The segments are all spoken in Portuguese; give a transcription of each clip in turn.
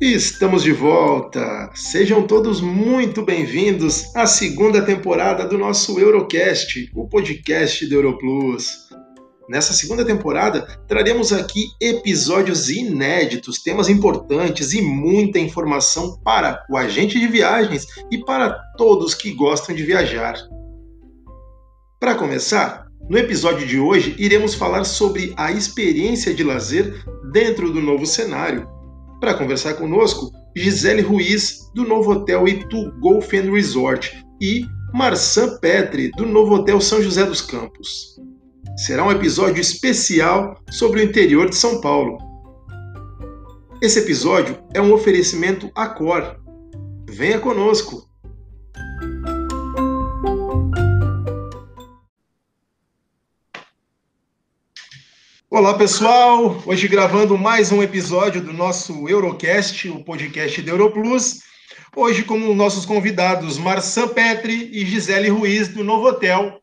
Estamos de volta! Sejam todos muito bem-vindos à segunda temporada do nosso Eurocast, o podcast do Europlus. Nessa segunda temporada, traremos aqui episódios inéditos, temas importantes e muita informação para o agente de viagens e para todos que gostam de viajar. Para começar, no episódio de hoje iremos falar sobre a experiência de lazer dentro do novo cenário para conversar conosco, Gisele Ruiz, do novo hotel Itu Golf and Resort, e Marçan Petri, do novo hotel São José dos Campos. Será um episódio especial sobre o interior de São Paulo. Esse episódio é um oferecimento Accor. Venha conosco! Olá pessoal, hoje gravando mais um episódio do nosso Eurocast, o podcast da Europlus. Hoje com nossos convidados Marçan Petri e Gisele Ruiz do Novo Hotel,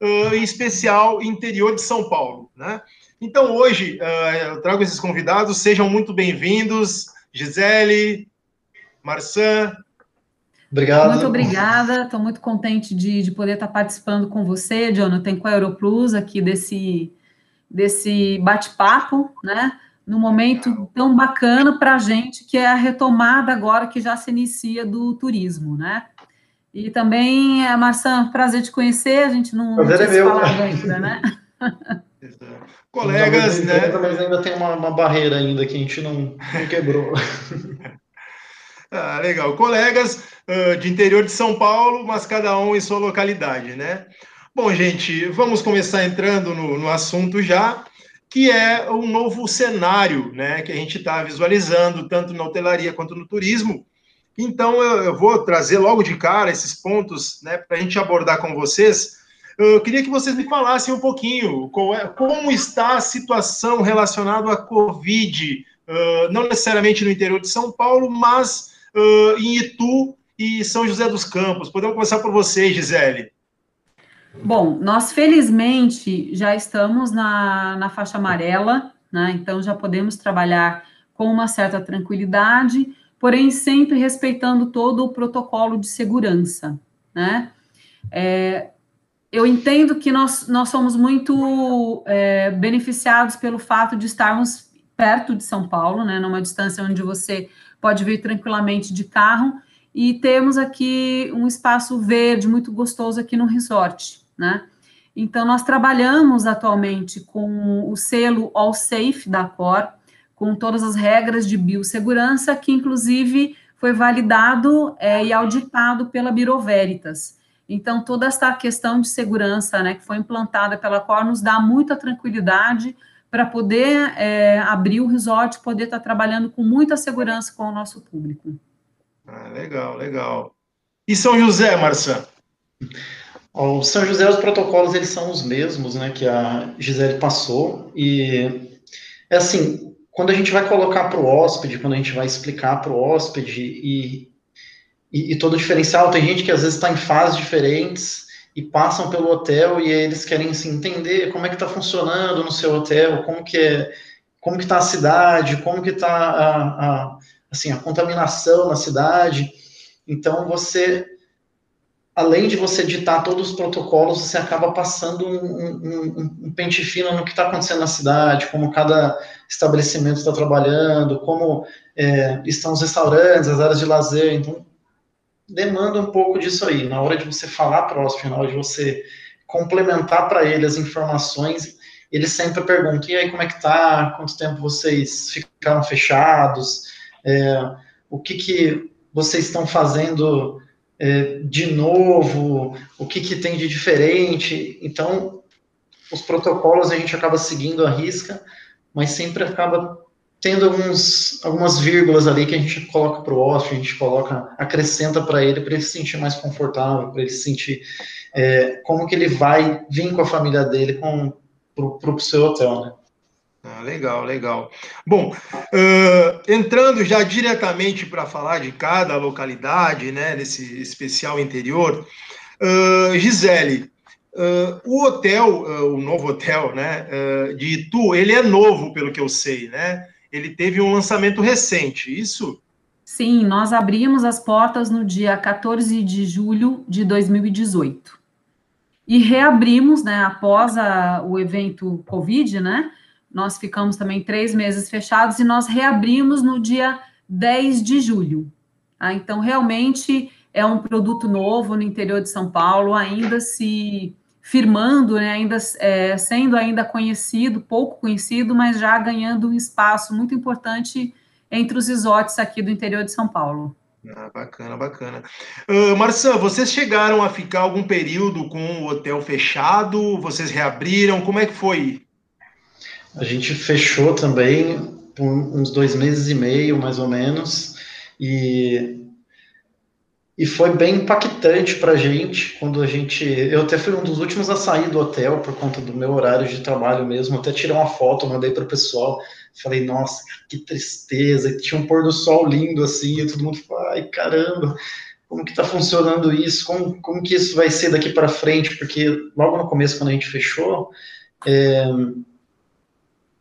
uh, em especial interior de São Paulo. Né? Então hoje uh, eu trago esses convidados, sejam muito bem-vindos, Gisele, Marçan. Obrigado. Muito obrigada, estou muito contente de, de poder estar participando com você, Jonathan, com a Europlus, aqui desse desse bate-papo, né? No momento tão bacana para a gente, que é a retomada agora que já se inicia do turismo, né? E também, é, Marçã, prazer te conhecer, a gente não, não tinha é falado ainda, né? Colegas, né? Mas ainda tem uma, uma, barreira ainda que a gente não, não quebrou. ah, legal. Colegas uh, de interior de São Paulo, mas cada um em sua localidade, né? Bom, gente, vamos começar entrando no, no assunto já, que é o novo cenário né, que a gente está visualizando, tanto na hotelaria quanto no turismo. Então, eu, eu vou trazer logo de cara esses pontos né, para a gente abordar com vocês. Eu queria que vocês me falassem um pouquinho é, como está a situação relacionada à Covid, uh, não necessariamente no interior de São Paulo, mas uh, em Itu e São José dos Campos. Podemos começar por vocês, Gisele. Bom, nós felizmente já estamos na, na faixa amarela, né? Então já podemos trabalhar com uma certa tranquilidade, porém sempre respeitando todo o protocolo de segurança, né? É, eu entendo que nós, nós somos muito é, beneficiados pelo fato de estarmos perto de São Paulo, né? Numa distância onde você pode vir tranquilamente de carro e temos aqui um espaço verde muito gostoso aqui no resort, né? Então, nós trabalhamos atualmente com o selo All Safe da Cor, com todas as regras de biossegurança, que inclusive foi validado é, e auditado pela Biro Veritas. Então, toda essa questão de segurança né, que foi implantada pela Cor nos dá muita tranquilidade para poder é, abrir o resort, poder estar trabalhando com muita segurança com o nosso público. Ah, legal, legal. E São José, Marçã? O São José, os protocolos, eles são os mesmos, né, que a Gisele passou, e é assim, quando a gente vai colocar para o hóspede, quando a gente vai explicar para o hóspede e, e, e, todo o diferencial, tem gente que às vezes está em fases diferentes e passam pelo hotel e eles querem assim, entender como é que está funcionando no seu hotel, como que é, como que está a cidade, como que está a, a assim, a contaminação na cidade. Então, você, além de você ditar todos os protocolos, você acaba passando um, um, um pente fino no que está acontecendo na cidade, como cada estabelecimento está trabalhando, como é, estão os restaurantes, as áreas de lazer. Então, demanda um pouco disso aí. Na hora de você falar próximo, na hora de você complementar para ele as informações, eles sempre perguntam, e aí, como é que tá? Quanto tempo vocês ficaram fechados? É, o que, que vocês estão fazendo é, de novo, o que, que tem de diferente. Então, os protocolos a gente acaba seguindo a risca, mas sempre acaba tendo alguns, algumas vírgulas ali que a gente coloca para o hóspede, a gente coloca, acrescenta para ele, para ele se sentir mais confortável, para ele se sentir é, como que ele vai vir com a família dele para o seu hotel, né? Ah, legal, legal. Bom, uh, entrando já diretamente para falar de cada localidade, né, nesse especial interior, uh, Gisele, uh, o hotel, o novo hotel, né, de Itu, ele é novo, pelo que eu sei, né? Ele teve um lançamento recente, isso? Sim, nós abrimos as portas no dia 14 de julho de 2018. E reabrimos, né, após a, o evento Covid, né, nós ficamos também três meses fechados e nós reabrimos no dia 10 de julho. Tá? Então, realmente é um produto novo no interior de São Paulo, ainda se firmando, né, ainda é, sendo ainda conhecido, pouco conhecido, mas já ganhando um espaço muito importante entre os isotes aqui do interior de São Paulo. Ah, bacana, bacana. Uh, Marçã, vocês chegaram a ficar algum período com o hotel fechado? Vocês reabriram? Como é que foi? A gente fechou também por uns dois meses e meio, mais ou menos, e, e foi bem impactante para a gente quando a gente. Eu até fui um dos últimos a sair do hotel por conta do meu horário de trabalho mesmo. até tirei uma foto, mandei para o pessoal. Falei, nossa, que tristeza, tinha um pôr do sol lindo assim, e todo mundo falou, ai caramba, como que tá funcionando isso? Como, como que isso vai ser daqui para frente? Porque logo no começo, quando a gente fechou, é,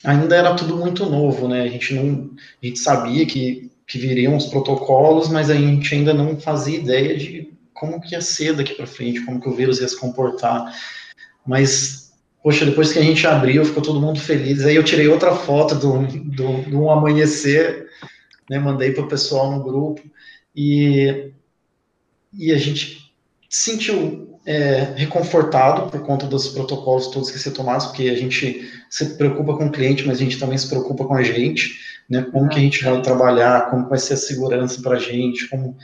ainda era tudo muito novo, né? A gente não, a gente sabia que, que viriam os protocolos, mas a gente ainda não fazia ideia de como que ia ser daqui para frente, como que o vírus ia se comportar. Mas Poxa, depois que a gente abriu, ficou todo mundo feliz. Aí eu tirei outra foto do, do, do amanhecer, né, mandei para o pessoal no grupo, e, e a gente se sentiu é, reconfortado por conta dos protocolos todos que ser tomados, porque a gente se preocupa com o cliente, mas a gente também se preocupa com a gente, né, como que a gente vai trabalhar, como vai ser a segurança para a gente, como,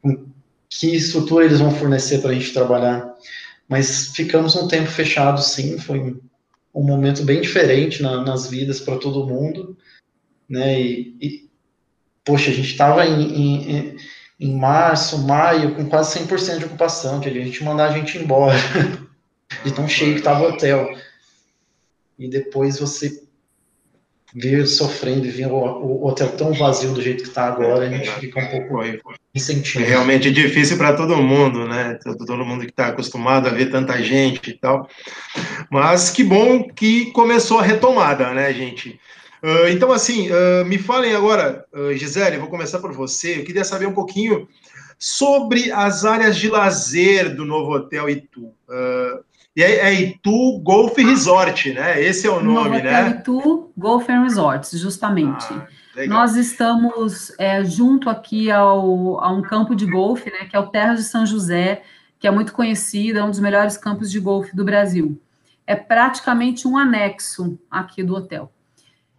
como, que estrutura eles vão fornecer para a gente trabalhar. Mas ficamos um tempo fechado, sim, foi um momento bem diferente na, nas vidas para todo mundo, né? E, e, poxa, a gente estava em, em, em, março, maio, com quase 100% de ocupação, que a gente mandar a gente embora, de tão cheio que estava o hotel. E depois você ver sofrendo e ver o, hotel tão vazio do jeito que está agora, a gente fica um pouco incentivo. É realmente difícil para todo mundo, né? Todo mundo que está acostumado a ver tanta gente e tal. Mas que bom que começou a retomada, né, gente? Uh, então, assim, uh, me falem agora, uh, Gisele, vou começar por você. Eu queria saber um pouquinho sobre as áreas de lazer do novo Hotel Itu. E é, é Itu Golf Resort, né? Esse é o nome, né? Itu Golf Resorts, justamente. Ah, Nós estamos é, junto aqui ao, a um campo de golfe, né? Que é o Terra de São José, que é muito conhecido, é um dos melhores campos de golfe do Brasil. É praticamente um anexo aqui do hotel.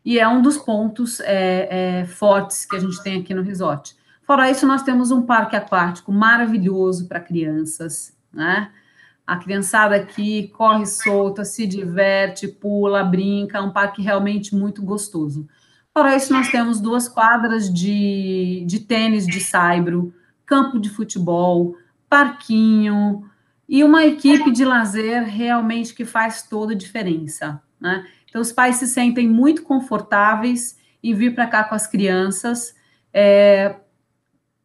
E é um dos pontos é, é, fortes que a gente tem aqui no resort. Fora isso, nós temos um parque aquático maravilhoso para crianças, né? A criançada aqui corre solta, se diverte, pula, brinca, é um parque realmente muito gostoso. Fora isso, nós temos duas quadras de, de tênis de saibro, campo de futebol, parquinho e uma equipe de lazer realmente que faz toda a diferença. Né? Então, os pais se sentem muito confortáveis em vir para cá com as crianças, é,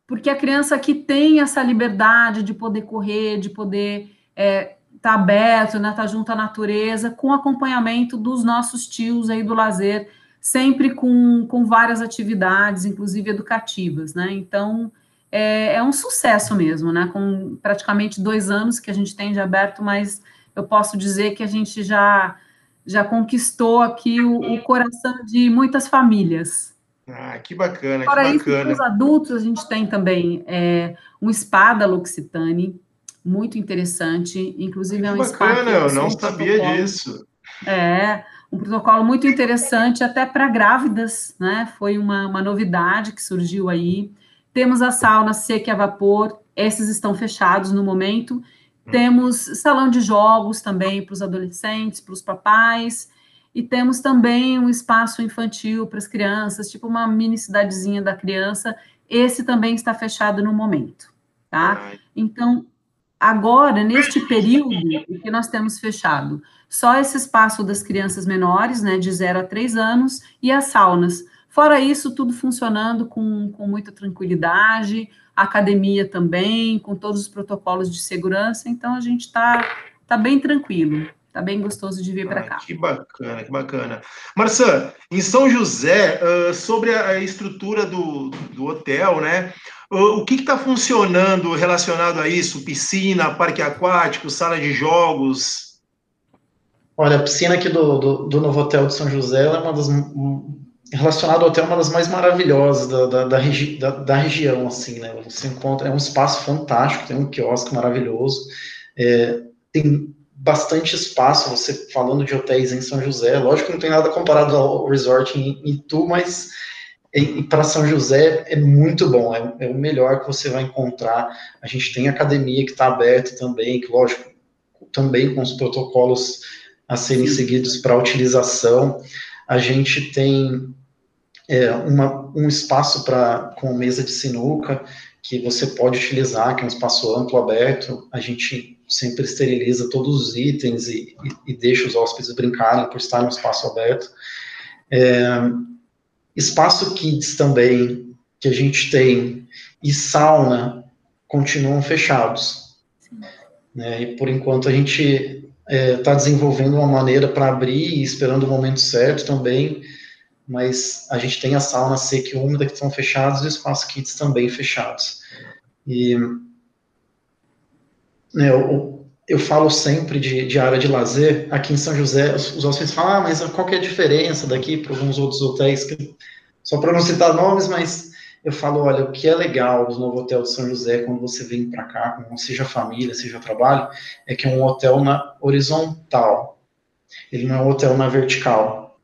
porque a criança aqui tem essa liberdade de poder correr, de poder é, tá aberto, né, tá junto à natureza, com acompanhamento dos nossos tios aí do lazer, sempre com, com várias atividades, inclusive educativas, né? Então é, é, um sucesso mesmo, né? Com praticamente dois anos que a gente tem de aberto, mas eu posso dizer que a gente já já conquistou aqui o, o coração de muitas famílias. Ah, que bacana, Fora que bacana. Isso, os adultos, a gente tem também é, um spa da L'Occitane, muito interessante. Inclusive, é um bacana, eu não sabia disso. É, um protocolo muito interessante até para grávidas, né? Foi uma, uma novidade que surgiu aí. Temos a sauna seca e a vapor, esses estão fechados no momento. Hum. Temos salão de jogos também para os adolescentes, para os papais. E temos também um espaço infantil para as crianças, tipo uma mini cidadezinha da criança. Esse também está fechado no momento, tá? Então, Agora, neste período que nós temos fechado só esse espaço das crianças menores, né, de 0 a 3 anos, e as saunas. Fora isso, tudo funcionando com, com muita tranquilidade, academia também, com todos os protocolos de segurança, então a gente está tá bem tranquilo. Tá bem gostoso de vir para cá. Que bacana, que bacana. Marçã, em São José, uh, sobre a estrutura do, do hotel, né? O que está funcionando relacionado a isso? Piscina, parque aquático, sala de jogos? Olha, a piscina aqui do, do, do novo hotel de São José é uma das relacionado ao hotel, é uma das mais maravilhosas da, da, da, regi da, da, região, assim, né? Você encontra, é um espaço fantástico, tem um quiosque maravilhoso, é, tem bastante espaço, você falando de hotéis em São José, lógico que não tem nada comparado ao resort em, em Itu, mas para São José é muito bom, é, é, o melhor que você vai encontrar. A gente tem academia que está aberta também, que lógico, também com os protocolos a serem seguidos para utilização. A gente tem é, uma, um espaço para com mesa de sinuca que você pode utilizar, que é um espaço amplo, aberto. A gente sempre esteriliza todos os itens e, e, e deixa os hóspedes brincarem por estar no espaço aberto. É, espaço kids também, que a gente tem, e sauna continuam fechados. Né, e por enquanto a gente está é, tá desenvolvendo uma maneira para abrir e esperando o momento certo também, mas a gente tem a sauna seca e úmida que estão fechados e o espaço kids também fechados. E né, eu, eu falo sempre de, de, área de lazer, aqui em São José, os, os hóspedes falam, ah, mas qual que é a diferença daqui para alguns outros hotéis, que, só para não citar nomes, mas eu falo, olha, o que é legal do novo hotel de São José, quando você vem para cá, seja família, seja trabalho, é que é um hotel na horizontal, ele não é um hotel na vertical,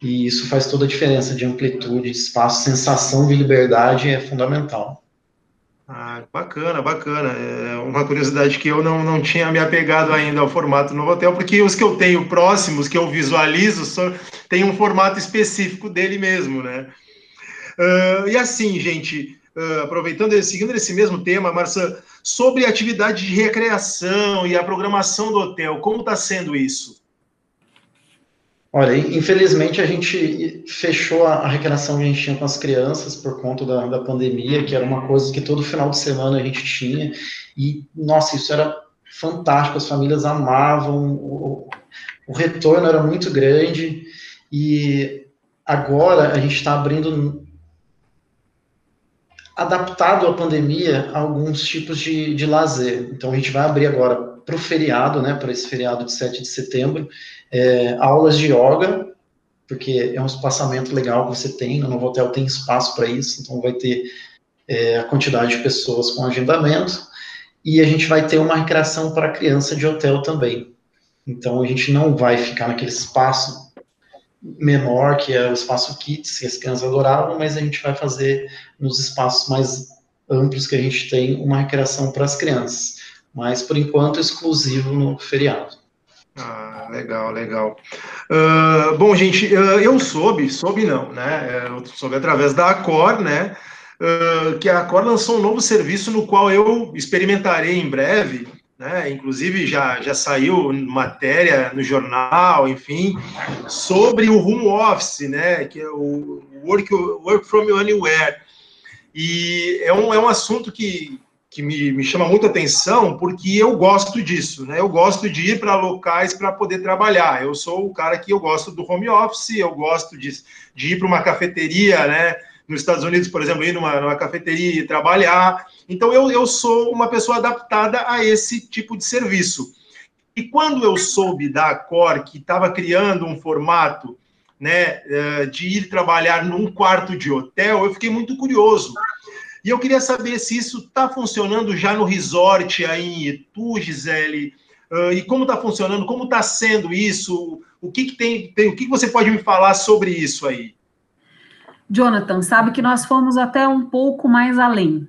e isso faz toda a diferença de amplitude, de espaço, sensação de liberdade é fundamental. Ah, bacana, bacana. É uma curiosidade que eu não, não tinha me apegado ainda ao formato no hotel, porque os que eu tenho próximos, que eu visualizo, só, tem um formato específico dele mesmo, né? Uh, e assim, gente, uh, aproveitando, seguindo esse mesmo tema, Marcia, sobre atividade de recreação e a programação do hotel, como está sendo isso? Olha, infelizmente a gente fechou a, recreação que a gente tinha com as crianças por conta da, da pandemia, que era uma coisa que todo final de semana a gente tinha, e, nossa, isso era fantástico, as famílias amavam, o, o retorno era muito grande, e agora a gente está abrindo, adaptado à pandemia, alguns tipos de, de lazer. Então a gente vai abrir agora para o feriado, né, para esse feriado de 7 de setembro, é, aulas de yoga, porque é um espaçamento legal que você tem, no Novo Hotel tem espaço para isso, então vai ter é, a quantidade de pessoas com agendamento, e a gente vai ter uma recreação para criança de hotel também. Então a gente não vai ficar naquele espaço menor, que é o espaço kids, que as crianças adoravam, mas a gente vai fazer nos espaços mais amplos que a gente tem uma recreação para as crianças, mas por enquanto exclusivo no feriado. Ah, legal, legal. Uh, bom, gente, uh, eu soube, soube não, né? Eu soube através da Acor, né? Uh, que a Acor lançou um novo serviço no qual eu experimentarei em breve, né? Inclusive já, já saiu matéria no jornal, enfim, sobre o home office, né? Que é o work, work from anywhere. E é um, é um assunto que, que me, me chama muito atenção, porque eu gosto disso, né? Eu gosto de ir para locais para poder trabalhar. Eu sou o cara que eu gosto do home office, eu gosto de, de ir para uma cafeteria, né? Nos Estados Unidos, por exemplo, ir numa, numa cafeteria e trabalhar. Então, eu, eu sou uma pessoa adaptada a esse tipo de serviço. E quando eu soube da Cor que estava criando um formato né, eh, de ir trabalhar num quarto de hotel, eu fiquei muito curioso e eu queria saber se isso está funcionando já no resort aí em Itu, Gisele, uh, e como está funcionando, como está sendo isso, o que, que tem, tem, o que, que você pode me falar sobre isso aí? Jonathan, sabe que nós fomos até um pouco mais além.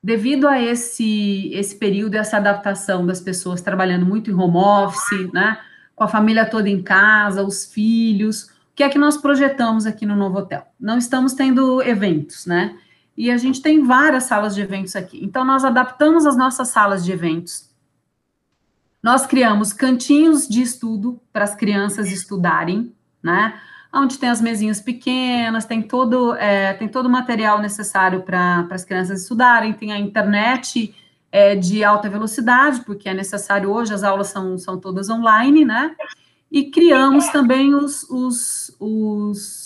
Devido a esse, esse período, essa adaptação das pessoas trabalhando muito em home office, né, com a família toda em casa, os filhos, o que é que nós projetamos aqui no novo hotel? Não estamos tendo eventos, né? E a gente tem várias salas de eventos aqui. Então, nós adaptamos as nossas salas de eventos. Nós criamos cantinhos de estudo para as crianças estudarem, né? Onde tem as mesinhas pequenas, tem todo, é, tem todo o material necessário para as crianças estudarem, tem a internet é, de alta velocidade, porque é necessário hoje, as aulas são, são todas online, né? E criamos também os, os, os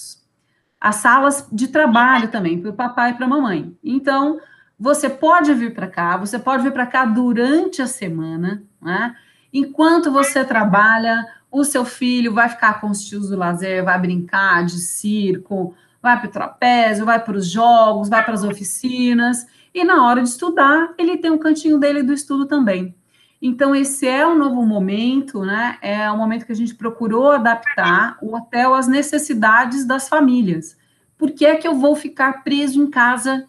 as salas de trabalho também, para o papai e para a mamãe. Então, você pode vir para cá, você pode vir para cá durante a semana, né? Enquanto você trabalha, o seu filho vai ficar com os tios do lazer, vai brincar de circo, vai para o trapézio, vai para os jogos, vai para as oficinas, e na hora de estudar, ele tem um cantinho dele do estudo também. Então, esse é um novo momento, né? É um momento que a gente procurou adaptar o hotel às necessidades das famílias. Por que é que eu vou ficar preso em casa,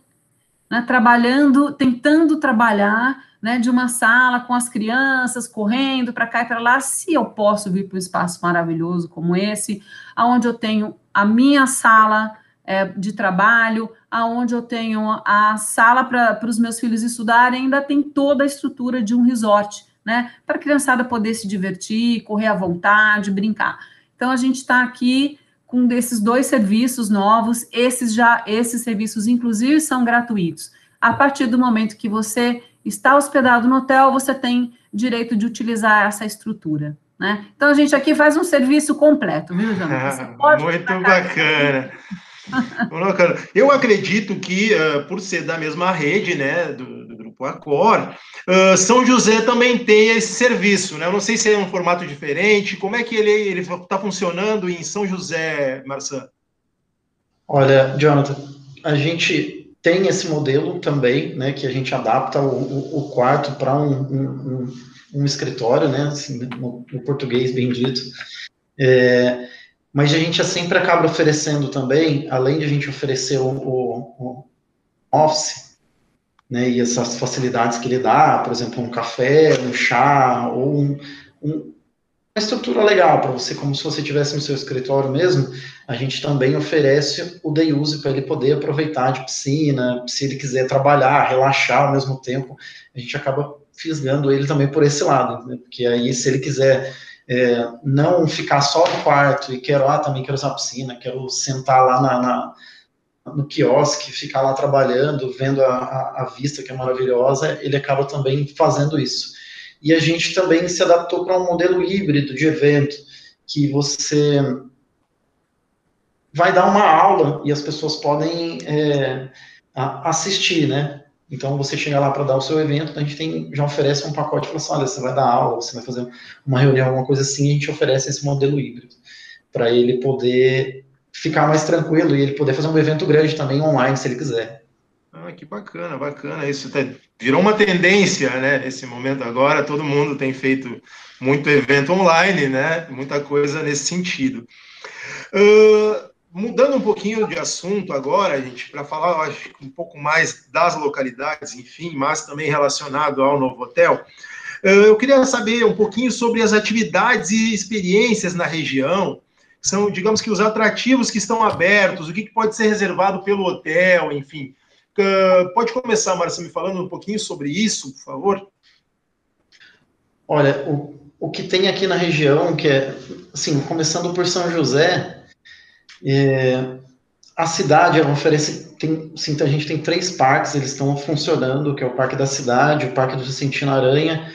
né, trabalhando, tentando trabalhar né, de uma sala com as crianças correndo para cá e para lá, se eu posso vir para um espaço maravilhoso como esse, aonde eu tenho a minha sala é, de trabalho, aonde eu tenho a sala para os meus filhos estudarem, ainda tem toda a estrutura de um resort, né? Para a criançada poder se divertir, correr à vontade, brincar. Então a gente está aqui com desses dois serviços novos, esses já, esses serviços, inclusive, são gratuitos. A partir do momento que você está hospedado no hotel, você tem direito de utilizar essa estrutura. Né? Então a gente aqui faz um serviço completo, viu, João? Muito bacana. Eu acredito que, uh, por ser da mesma rede, né, do, do Grupo Acor, uh, São José também tem esse serviço, né? Eu não sei se é um formato diferente, como é que ele está funcionando em São José, Marçã? Olha, Jonathan, a gente tem esse modelo também, né, que a gente adapta o, o, quarto para um, um, um, escritório, né, assim, no, no português bem dito. É, mas a gente sempre acaba oferecendo também, além de a gente oferecer o, o, o Office, né, e essas facilidades que ele dá, por exemplo, um café, um chá, ou um, um, uma estrutura legal para você, como se você tivesse no seu escritório mesmo, a gente também oferece o day use para ele poder aproveitar de piscina, se ele quiser trabalhar, relaxar ao mesmo tempo, a gente acaba fisgando ele também por esse lado, né, porque aí se ele quiser é, não ficar só no quarto e quero, ah, também quero usar a piscina, quero sentar lá na, na no quiosque, ficar lá trabalhando, vendo a, a, vista que é maravilhosa, ele acaba também fazendo isso. E a gente também se adaptou para um modelo híbrido de evento, que você vai dar uma aula e as pessoas podem é, assistir, né? Então, você chega lá para dar o seu evento, a gente tem, já oferece um pacote para assim, olha, você vai dar aula, você vai fazer uma reunião, alguma coisa assim, a gente oferece esse modelo híbrido, para ele poder ficar mais tranquilo e ele poder fazer um evento grande também online, se ele quiser. Ah, que bacana, bacana. Isso virou uma tendência, né? Nesse momento agora, todo mundo tem feito muito evento online, né? Muita coisa nesse sentido. Uh, mudando um pouquinho de assunto agora, gente, para falar acho, um pouco mais das localidades, enfim, mas também relacionado ao novo hotel, eh, eu queria saber um pouquinho sobre as atividades e experiências na região, são, digamos que, os atrativos que estão abertos, o que pode ser reservado pelo hotel, enfim. Pode começar, Marcia, me falando um pouquinho sobre isso, por favor? Olha, o, o que tem aqui na região, que é, assim, começando por São José, é, a cidade oferece, tem, sim, a gente tem três parques, eles estão funcionando, que é o Parque da Cidade, o Parque do Vicentino Aranha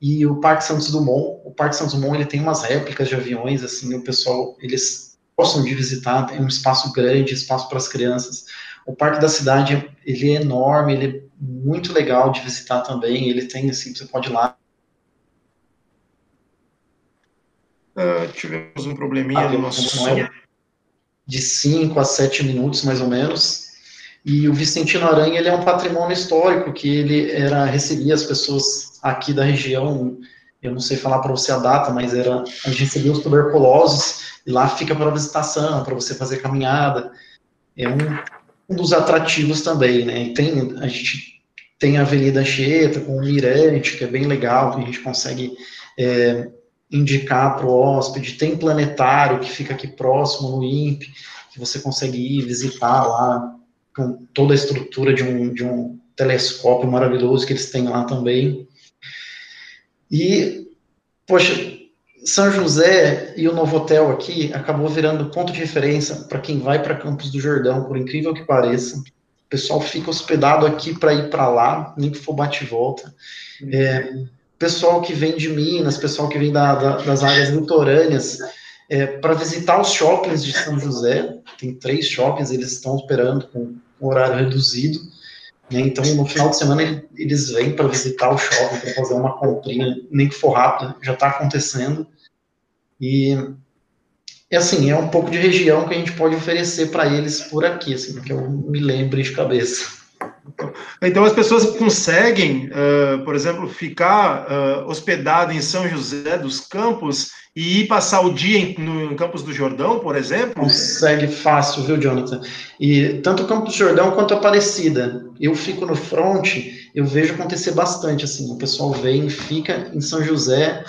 e o Parque Santos Dumont. O Parque Santos Dumont, ele tem umas réplicas de aviões, assim, o pessoal, eles gostam de visitar, tem um espaço grande, espaço para as crianças. O Parque da Cidade, ele é enorme, ele é muito legal de visitar também, ele tem, assim, você pode ir lá. Uh, tivemos um probleminha ah, no nosso som de 5 a 7 minutos, mais ou menos. E o Vicentino Aranha, ele é um patrimônio histórico, que ele era, recebia as pessoas aqui da região, eu não sei falar para você a data, mas era, a gente recebia os tuberculosos, e lá fica para visitação, para você fazer caminhada. É um, um dos atrativos também, né? E tem, a gente tem a Avenida Anchieta com o Mirante, que é bem legal, que a gente consegue é, indicar para o hóspede, tem planetário que fica aqui próximo no INPE, que você consegue ir visitar lá, com toda a estrutura de um, de um telescópio maravilhoso que eles têm lá também. E, poxa, São José e o Novo Hotel aqui acabou virando ponto de referência para quem vai para Campos do Jordão, por incrível que pareça. pessoal fica hospedado aqui para ir para lá, nem que for bate volta. É, pessoal que vem de Minas, pessoal que vem da, da, das áreas litorâneas, é, para visitar os shoppings de São José. Tem três shoppings, eles estão operando com horário reduzido. Né? Então, no final de semana, eles vêm para visitar o shopping, para fazer uma comprinha, nem que for rápido, já está acontecendo. E, é assim, é um pouco de região que a gente pode oferecer para eles por aqui, assim, que eu me lembre de cabeça. Então as pessoas conseguem, uh, por exemplo, ficar uh, hospedado em São José dos Campos e ir passar o dia em, no Campos do Jordão, por exemplo? Consegue fácil, viu, Jonathan? E tanto o Campos do Jordão quanto a Aparecida. Eu fico no front, eu vejo acontecer bastante, assim, o pessoal vem, fica em São José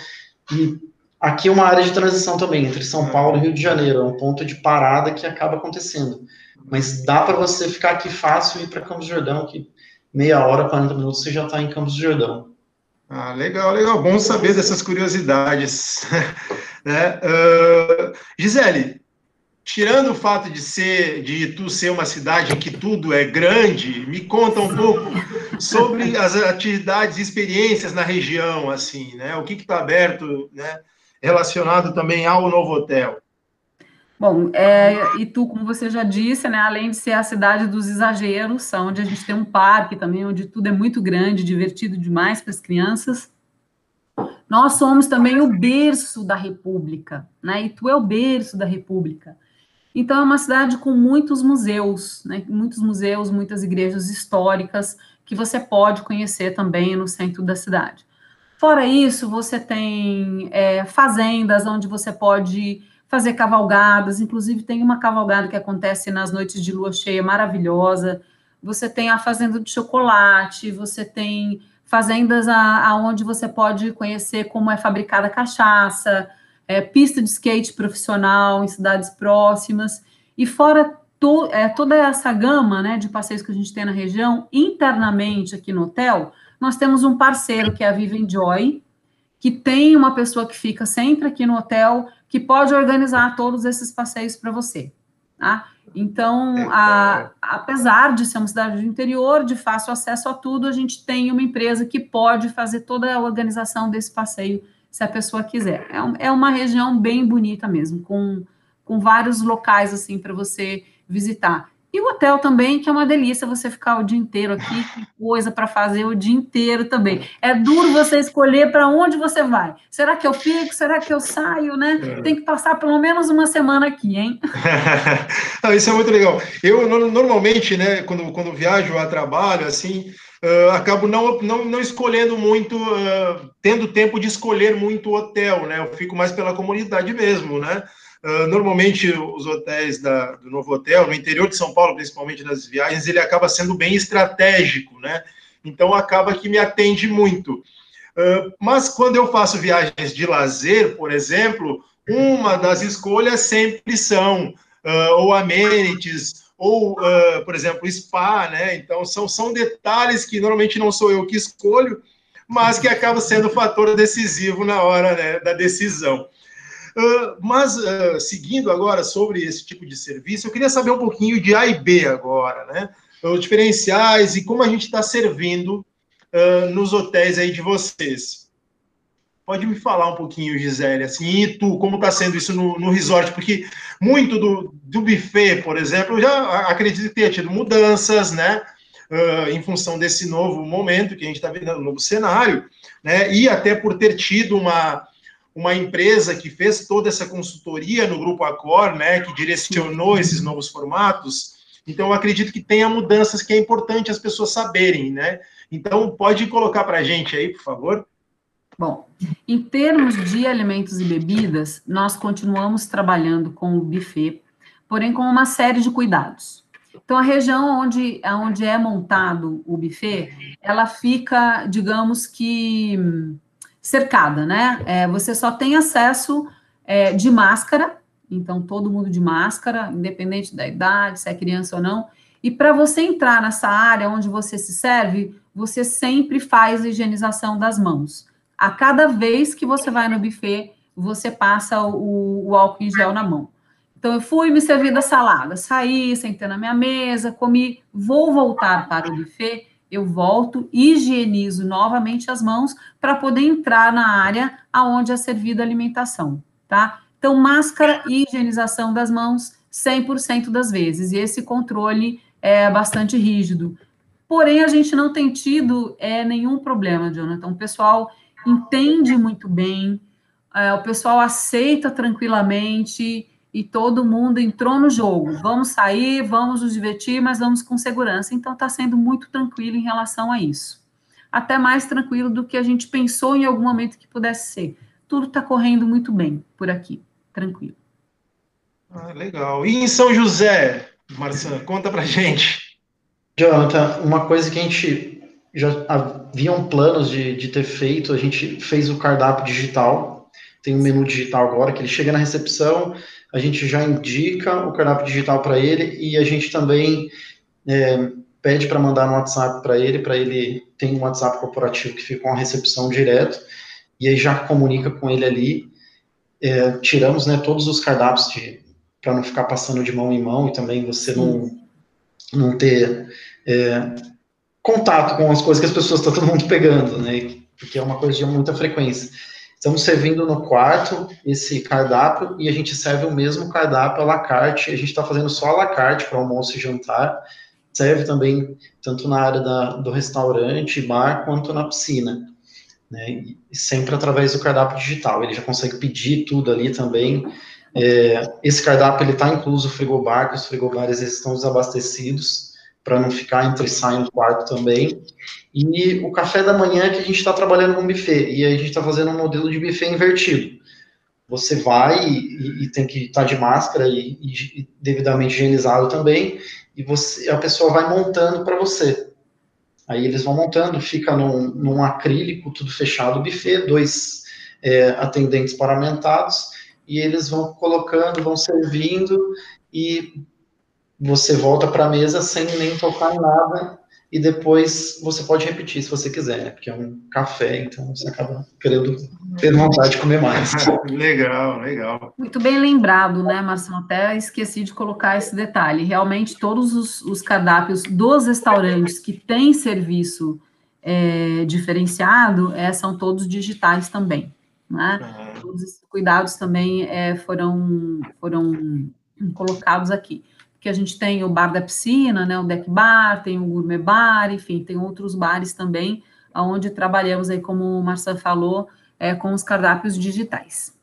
e aqui é uma área de transição também, entre São Paulo e Rio de Janeiro, é um ponto de parada que acaba acontecendo. Mas dá para você ficar aqui fácil e ir para Campos do Jordão, que meia hora, 40 minutos você já está em Campos do Jordão. Ah, legal, legal. Bom saber dessas curiosidades. né? Uh, Gisele, tirando o fato de ser, de tu ser uma cidade em que tudo é grande, me conta um pouco sobre as atividades e experiências na região, assim, né? O que está aberto, né? Relacionado também ao novo hotel. Bom, é, Itu, como você já disse, né, além de ser a cidade dos exageros, onde a gente tem um parque também, onde tudo é muito grande, divertido demais para as crianças, nós somos também o berço da República, né? Itu é o berço da República. Então, é uma cidade com muitos museus, né? muitos museus, muitas igrejas históricas que você pode conhecer também no centro da cidade. Fora isso, você tem é, fazendas onde você pode fazer cavalgadas, inclusive tem uma cavalgada que acontece nas noites de lua cheia maravilhosa. Você tem a fazenda de chocolate, você tem fazendas aonde você pode conhecer como é fabricada a cachaça, é, pista de skate profissional em cidades próximas, e fora to, é, toda essa gama né, de passeios que a gente tem na região, internamente aqui no hotel, nós temos um parceiro que é a Viva Enjoy, que tem uma pessoa que fica sempre aqui no hotel que pode organizar todos esses passeios para você. Tá? Então, a, apesar de ser uma cidade do interior, de fácil acesso a tudo, a gente tem uma empresa que pode fazer toda a organização desse passeio, se a pessoa quiser. É, um, é uma região bem bonita mesmo, com, com vários locais assim para você visitar. E o hotel também, que é uma delícia você ficar o dia inteiro aqui, tem coisa para fazer o dia inteiro também. É duro você escolher para onde você vai. Será que eu fico? Será que eu saio, né? É. Tem que passar pelo menos uma semana aqui, hein? não, isso é muito legal. Eu normalmente, né, quando, quando viajo a trabalho, assim, uh, acabo não, não, não escolhendo muito, uh, tendo tempo de escolher muito hotel, né? Eu fico mais pela comunidade mesmo, né? Uh, normalmente, os hotéis da, do Novo Hotel, no interior de São Paulo, principalmente nas viagens, ele acaba sendo bem estratégico, né? Então, acaba que me atende muito. Uh, mas, quando eu faço viagens de lazer, por exemplo, uma das escolhas sempre são uh, ou amenities, ou, por exemplo, spa, né? Então, são, são detalhes que normalmente não sou eu que escolho, mas que acaba sendo fator decisivo na hora né, da decisão. Uh, mas, uh, seguindo agora sobre esse tipo de serviço, eu queria saber um pouquinho de A e B agora, né? Os diferenciais e como a gente está servindo uh, nos hotéis aí de vocês. Pode me falar um pouquinho, Gisele, assim, e tu, como está sendo isso no, no, resort? Porque muito do, do buffet, por exemplo, eu já acredito que tenha tido mudanças, né? em função desse novo momento que a gente está vendo, no novo cenário, né? E até por ter tido uma, uma empresa que fez toda essa consultoria no Grupo Acor, né, que direcionou esses novos formatos. Então, eu acredito que tenha mudanças que é importante as pessoas saberem, né? Então, pode colocar para a gente aí, por favor. Bom, em termos de alimentos e bebidas, nós continuamos trabalhando com o buffet, porém com uma série de cuidados. Então, a região onde, onde é montado o buffet, ela fica, digamos que cercada, né? É, você só tem acesso é, de máscara, então todo mundo de máscara, independente da idade, se é criança ou não. E para você entrar nessa área onde você se serve, você sempre faz a higienização das mãos. A cada vez que você vai no buffet, você passa o, o álcool em gel na mão. Então, eu fui me servir da salada, saí, sentei na minha mesa, comi, vou voltar para o buffet, eu volto, higienizo novamente as mãos para poder entrar na área aonde é servida a alimentação, tá? Então, máscara e higienização das mãos 100% das vezes, e esse controle é bastante rígido. Porém, a gente não tem tido é, nenhum problema, Jonathan. O pessoal entende muito bem, é, o pessoal aceita tranquilamente, e todo mundo entrou no jogo. Vamos sair, vamos nos divertir, mas vamos com segurança. Então está sendo muito tranquilo em relação a isso. Até mais tranquilo do que a gente pensou em algum momento que pudesse ser. Tudo está correndo muito bem por aqui, tranquilo. Ah, legal. E em São José, Marçã, conta pra gente. Jonathan, uma coisa que a gente já haviam planos de, de ter feito, a gente fez o cardápio digital, tem um menu digital agora, que ele chega na recepção, a gente já indica o cardápio digital para ele e a gente também é, pede para mandar no WhatsApp para ele, para ele tem um WhatsApp corporativo que fica com a recepção direto e aí já comunica com ele ali. É, tiramos né, todos os cardápios para não ficar passando de mão em mão e também você não, não ter é, contato com as coisas que as pessoas estão todo mundo pegando, né? Porque é uma coisa de muita frequência. Estamos servindo no quarto esse cardápio e a gente serve o mesmo cardápio à la carte. A gente está fazendo só à la carte para almoço e jantar. Serve também tanto na área da, do restaurante, bar, quanto na piscina. Né? E sempre através do cardápio digital. Ele já consegue pedir tudo ali também. É, esse cardápio ele está incluso frigobar, que os frigobares estão desabastecidos para não ficar entre sai do quarto também. E o café da manhã que a gente está trabalhando com buffet, e a gente está fazendo um modelo de buffet invertido. Você vai e, e tem que estar tá de máscara e, e, devidamente higienizado também, e você, a pessoa vai montando para você. Aí eles vão montando, fica num, num acrílico, tudo fechado, o buffet, dois é, atendentes paramentados, e eles vão colocando, vão servindo, e você volta para a mesa sem nem tocar em nada e depois você pode repetir se você quiser, né? Porque é um café, então você acaba querendo ter vontade de comer mais. legal, legal. Muito bem lembrado, né, Marcelo? Até esqueci de colocar esse detalhe. Realmente, todos os, os cardápios dos restaurantes que têm serviço é, diferenciado é, são todos digitais também, né? Uhum. Todos esses cuidados também é, foram, foram colocados aqui que a gente tem o bar da piscina, né, o deck bar, tem o gourmet bar, enfim, tem outros bares também, onde trabalhamos aí, como o Marcelo falou, é, com os cardápios digitais.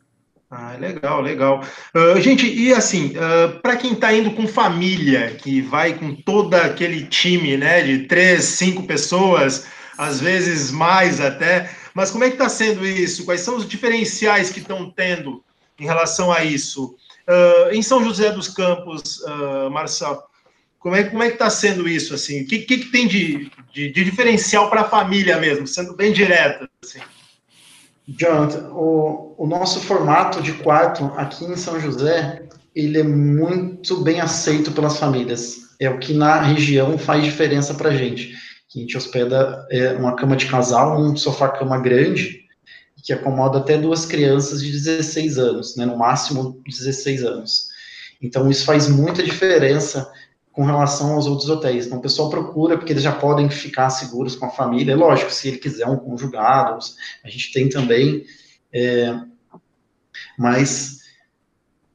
Ah, legal, legal. Uh, gente, e assim, uh, para quem está indo com família, que vai com todo aquele time, né, de três, cinco pessoas, às vezes mais até, mas como é que está sendo isso? Quais são os diferenciais que estão tendo em relação a isso? Uh, em São José dos Campos, uh, Marcelo, como é, como é que está sendo isso? Assim? O que, que, que tem de, de, de diferencial para a família mesmo, sendo bem direto? Assim? Jonathan, o, o nosso formato de quarto aqui em São José, ele é muito bem aceito pelas famílias. É o que na região faz diferença para a gente. A gente hospeda é, uma cama de casal, um sofá-cama grande, que acomoda até duas crianças de 16 anos, né, no máximo 16 anos. Então, isso faz muita diferença com relação aos outros hotéis. Então, o pessoal procura, porque eles já podem ficar seguros com a família. É lógico, se ele quiser um conjugado, a gente tem também. É, mas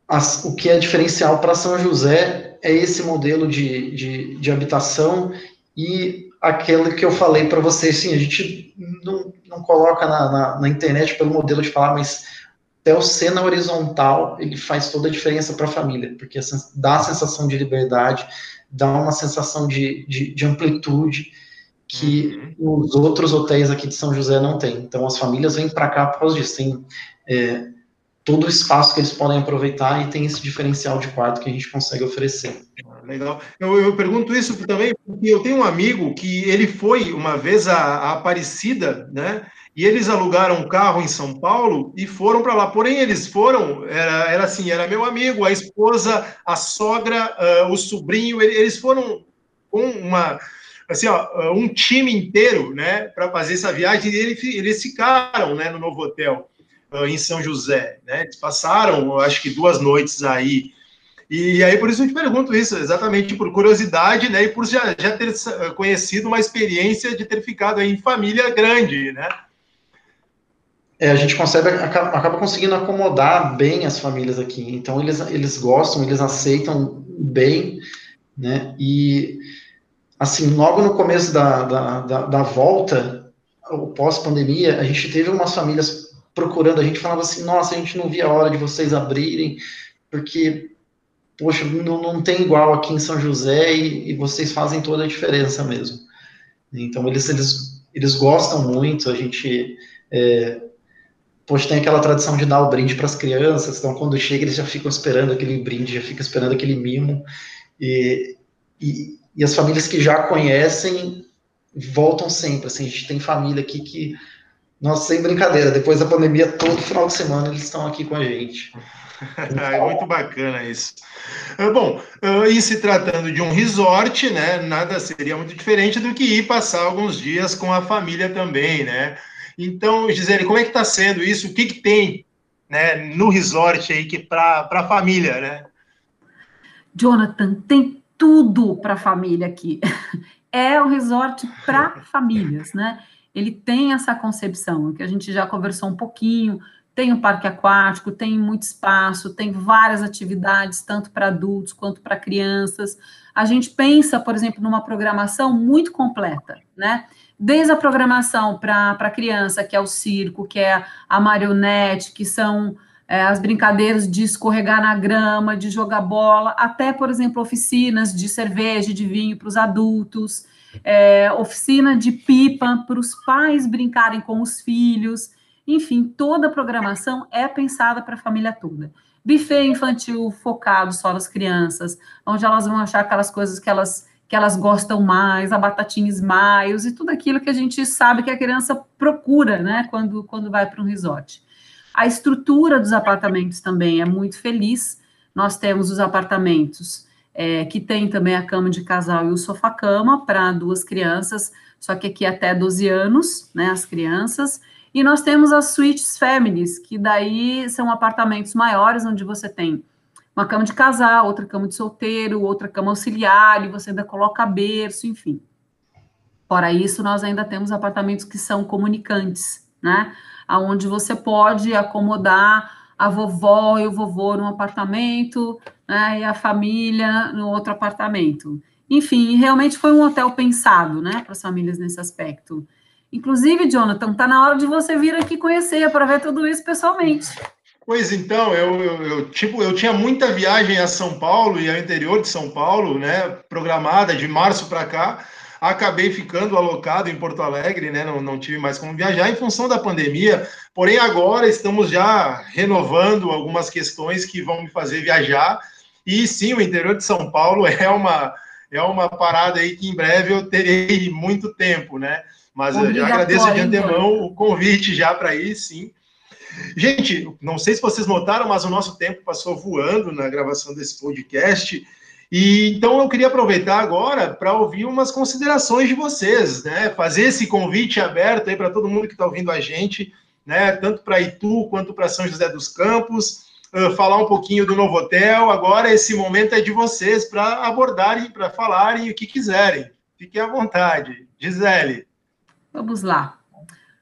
as, o que é diferencial para São José é esse modelo de, de, de habitação e aquele que eu falei para vocês, sim, a gente não, não coloca na, na, na, internet pelo modelo de falar, mas até o cena horizontal, ele faz toda a diferença para a família, porque dá a sensação de liberdade, dá uma sensação de, de, de amplitude que uhum. os outros hotéis aqui de São José não têm. Então, as famílias vêm para cá por causa disso, tem é, todo o espaço que eles podem aproveitar e tem esse diferencial de quarto que a gente consegue oferecer. Legal. Eu, eu, pergunto isso também porque eu tenho um amigo que ele foi uma vez a, a Aparecida, né? E eles alugaram um carro em São Paulo e foram para lá. Porém, eles foram, era, era assim, era meu amigo, a esposa, a sogra, uh, o sobrinho, eles foram com uma, assim, ó, um time inteiro, né, para fazer essa viagem. E eles, eles ficaram, né, no novo hotel uh, em São José, né? Eles passaram, acho que duas noites aí E aí, por isso eu te pergunto isso, exatamente por curiosidade, né? E por já, já ter conhecido uma experiência de ter ficado em família grande, né? É, a gente consegue, acaba, acaba, conseguindo acomodar bem as famílias aqui. Então, eles, eles gostam, eles aceitam bem, né? E, assim, logo no começo da, da, da, da volta, pós-pandemia, a gente teve umas famílias procurando, a gente falava assim, nossa, a gente não via a hora de vocês abrirem, porque poxa, não, não tem igual aqui em São José e, e, vocês fazem toda a diferença mesmo. Então, eles, eles, eles gostam muito, a gente, é, poxa, tem aquela tradição de dar o brinde para as crianças, então quando chega eles já ficam esperando aquele brinde, já ficam esperando aquele mimo, e, e, e as famílias que já conhecem voltam sempre, assim, a gente tem família aqui que, nossa, sem brincadeira, depois da pandemia, todo final de semana eles estão aqui com a gente. é muito bacana isso. Ah, bom, ah, e se tratando de um resort, né, nada seria muito diferente do que ir passar alguns dias com a família também, né? Então, Gisele, como é que está sendo isso? O que, que tem né, no resort aí que para a família, né? Jonathan, tem tudo para a família aqui. É o resort para famílias, né? Ele tem essa concepção, que a gente já conversou um pouquinho, tem um parque aquático, tem muito espaço, tem várias atividades, tanto para adultos quanto para crianças. A gente pensa, por exemplo, numa programação muito completa, né? Desde a programação para criança, que é o circo, que é a marionete, que são é, as brincadeiras de escorregar na grama, de jogar bola, até, por exemplo, oficinas de cerveja de vinho para os adultos, é, oficina de pipa para os pais brincarem com os filhos. Enfim, toda a programação é pensada para a família toda. Buffet infantil focado só nas crianças, onde elas vão achar aquelas coisas que elas que elas gostam mais, a batatinha smiles e tudo aquilo que a gente sabe que a criança procura, né, quando, quando vai para um resort. A estrutura dos apartamentos também é muito feliz. Nós temos os apartamentos é, que tem também a cama de casal e o sofá-cama para duas crianças, só que aqui até 12 anos, né, as crianças. E nós temos as suítes families, que daí são apartamentos maiores, onde você tem uma cama de casal, outra cama de solteiro, outra cama auxiliar, e você ainda coloca berço, enfim. Fora isso, nós ainda temos apartamentos que são comunicantes, né? Onde você pode acomodar a vovó e o vovô num apartamento, né? E a família no outro apartamento. Enfim, realmente foi um hotel pensado, né, para as famílias nesse aspecto. Inclusive, Jonathan, está na hora de você vir aqui conhecer para ver tudo isso pessoalmente. Pois então, eu, eu, eu, tipo, eu tinha muita viagem a São Paulo e ao interior de São Paulo, né, programada de março para cá. Acabei ficando alocado em Porto Alegre, né, não, não tive mais como viajar em função da pandemia. Porém, agora estamos já renovando algumas questões que vão me fazer viajar. E sim, o interior de São Paulo é uma, é uma parada aí que em breve eu terei muito tempo, né? Mas eu já agradeço de antemão o convite já para ir, sim. Gente, não sei se vocês notaram, mas o nosso tempo passou voando na gravação desse podcast. E então eu queria aproveitar agora para ouvir umas considerações de vocês, né? Fazer esse convite aberto aí para todo mundo que está ouvindo a gente, né? Tanto para Itu quanto para São José dos Campos, uh, falar um pouquinho do novo hotel. Agora esse momento é de vocês para abordarem, para falarem o que quiserem. Fiquem à vontade. Gisele. Vamos lá.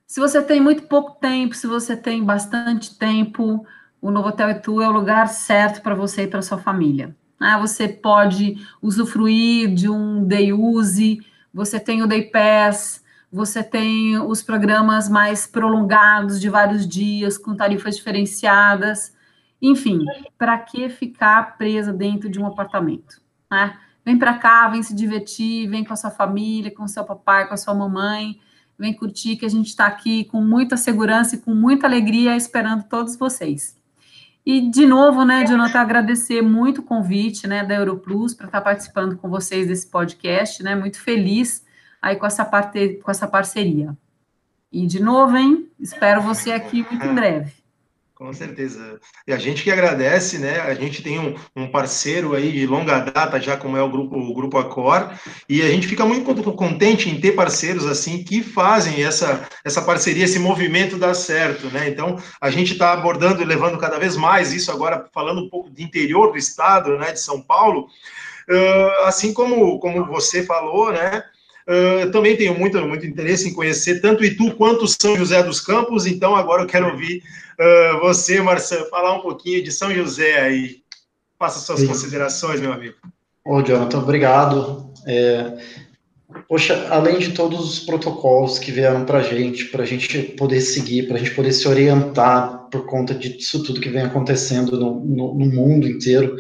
Se você tem muito pouco tempo, se você tem bastante tempo, o Novotel Itu é o lugar certo para você e para sua família. Ah, você pode usufruir de um day use, você tem o day pass, você tem os programas mais prolongados de vários dias com tarifas diferenciadas. Enfim, para que ficar presa dentro de um apartamento? Né? Vem para cá, vem se divertir, vem com a sua família, com o seu papai, com a sua mamãe Vem curtir que a gente está aqui com muita segurança e com muita alegria esperando todos vocês. E de novo, né, Jonathan, agradecer muito o convite, né, da Europlus para estar tá participando com vocês desse podcast, né, muito feliz aí com essa, parte, com essa parceria. E de novo, hein, espero você aqui muito em breve. Com certeza. E a gente que agradece, né? A gente tem um, um, parceiro aí de longa data, já como é o grupo, o grupo Acor, e a gente fica muito contente em ter parceiros assim que fazem essa, essa parceria, esse movimento dar certo, né? Então, a gente está abordando e levando cada vez mais isso agora, falando um pouco de interior do estado, né, de São Paulo, uh, assim como, como você falou, né? Uh, também tenho muito, muito interesse em conhecer tanto Itu quanto São José dos Campos, então agora eu quero ouvir uh, você, Marcelo, falar um pouquinho de São José aí. Faça suas Sim. considerações, meu amigo. Ô, Jonathan, obrigado. É, poxa, além de todos os protocolos que vieram para a gente, para a gente poder seguir, para a gente poder se orientar por conta disso tudo que vem acontecendo no, no, no mundo inteiro,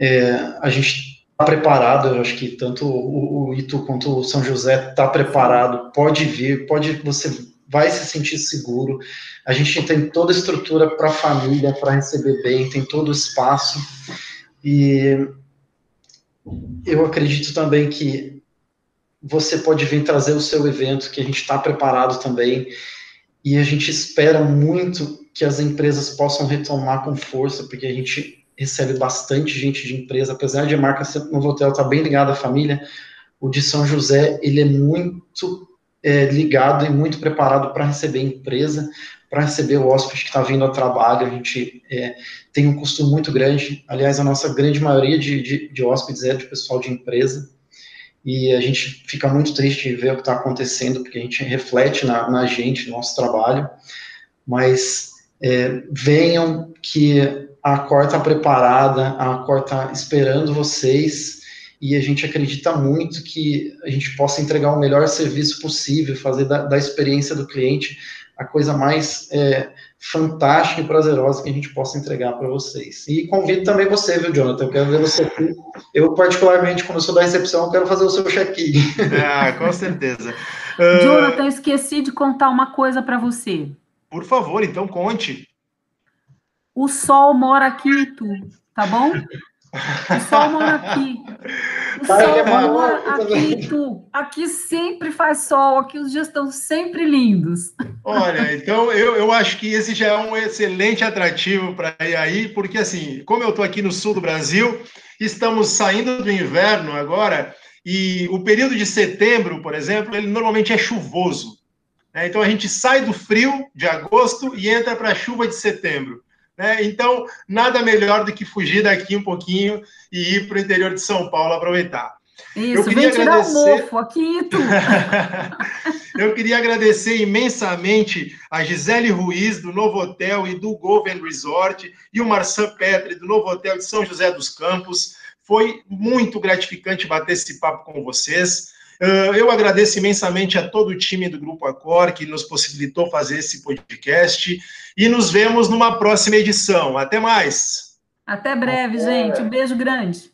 é, a gente está preparado, eu acho que tanto o, o Itu quanto o São José está preparado, pode vir, pode você vai se sentir seguro. A gente tem toda a estrutura para a família, para receber bem, tem todo o espaço. E eu acredito também que você pode vir trazer o seu evento, que a gente está preparado também. E a gente espera muito que as empresas possam retomar com força, porque a gente recebe bastante gente de empresa, apesar de a marca no Hotel estar tá bem ligada à família, o de São José, ele é muito é, ligado e muito preparado para receber empresa, para receber o hóspede que está vindo ao trabalho. A gente é, tem um custo muito grande. Aliás, a nossa grande maioria de, de, de hóspedes é de pessoal de empresa. E a gente fica muito triste de ver o que está acontecendo, porque a gente reflete na, na gente, no nosso trabalho. Mas é, venham que a Cor está preparada, a Cor está esperando vocês e a gente acredita muito que a gente possa entregar o melhor serviço possível, fazer da, da experiência do cliente a coisa mais é, fantástica e prazerosa que a gente possa entregar para vocês. E convido também você, viu, Jonathan? Eu quero ver você aqui. Eu, particularmente, como eu sou da recepção, eu quero fazer o seu check-in. Ah, com certeza. Jonathan, esqueci de contar uma coisa para você. Por favor, então conte. O sol mora aqui em tu, tá bom? O sol mora aqui. O sol mora aqui, tu. Aqui sempre faz sol, aqui os dias estão sempre lindos. Olha, então eu, eu acho que esse já é um excelente atrativo para ir aí, porque assim, como eu estou aqui no sul do Brasil, estamos saindo do inverno agora, e o período de setembro, por exemplo, ele normalmente é chuvoso. Né? Então a gente sai do frio de agosto e entra para a chuva de setembro. Né? Então, nada melhor do que fugir daqui um pouquinho e ir para o interior de São Paulo aproveitar. Isso, eu queria vem agradecer... tirar o mofo aqui, eu queria agradecer imensamente a Gisele Ruiz, do Novo Hotel e do Golden Resort, e o Marçan Petri, do Novo Hotel de São José dos Campos. Foi muito gratificante bater esse papo com vocês. Eu agradeço imensamente a todo o time do Grupo Acor que nos possibilitou fazer esse podcast e nos vemos numa próxima edição. Até mais. Até breve, gente. Um beijo grande.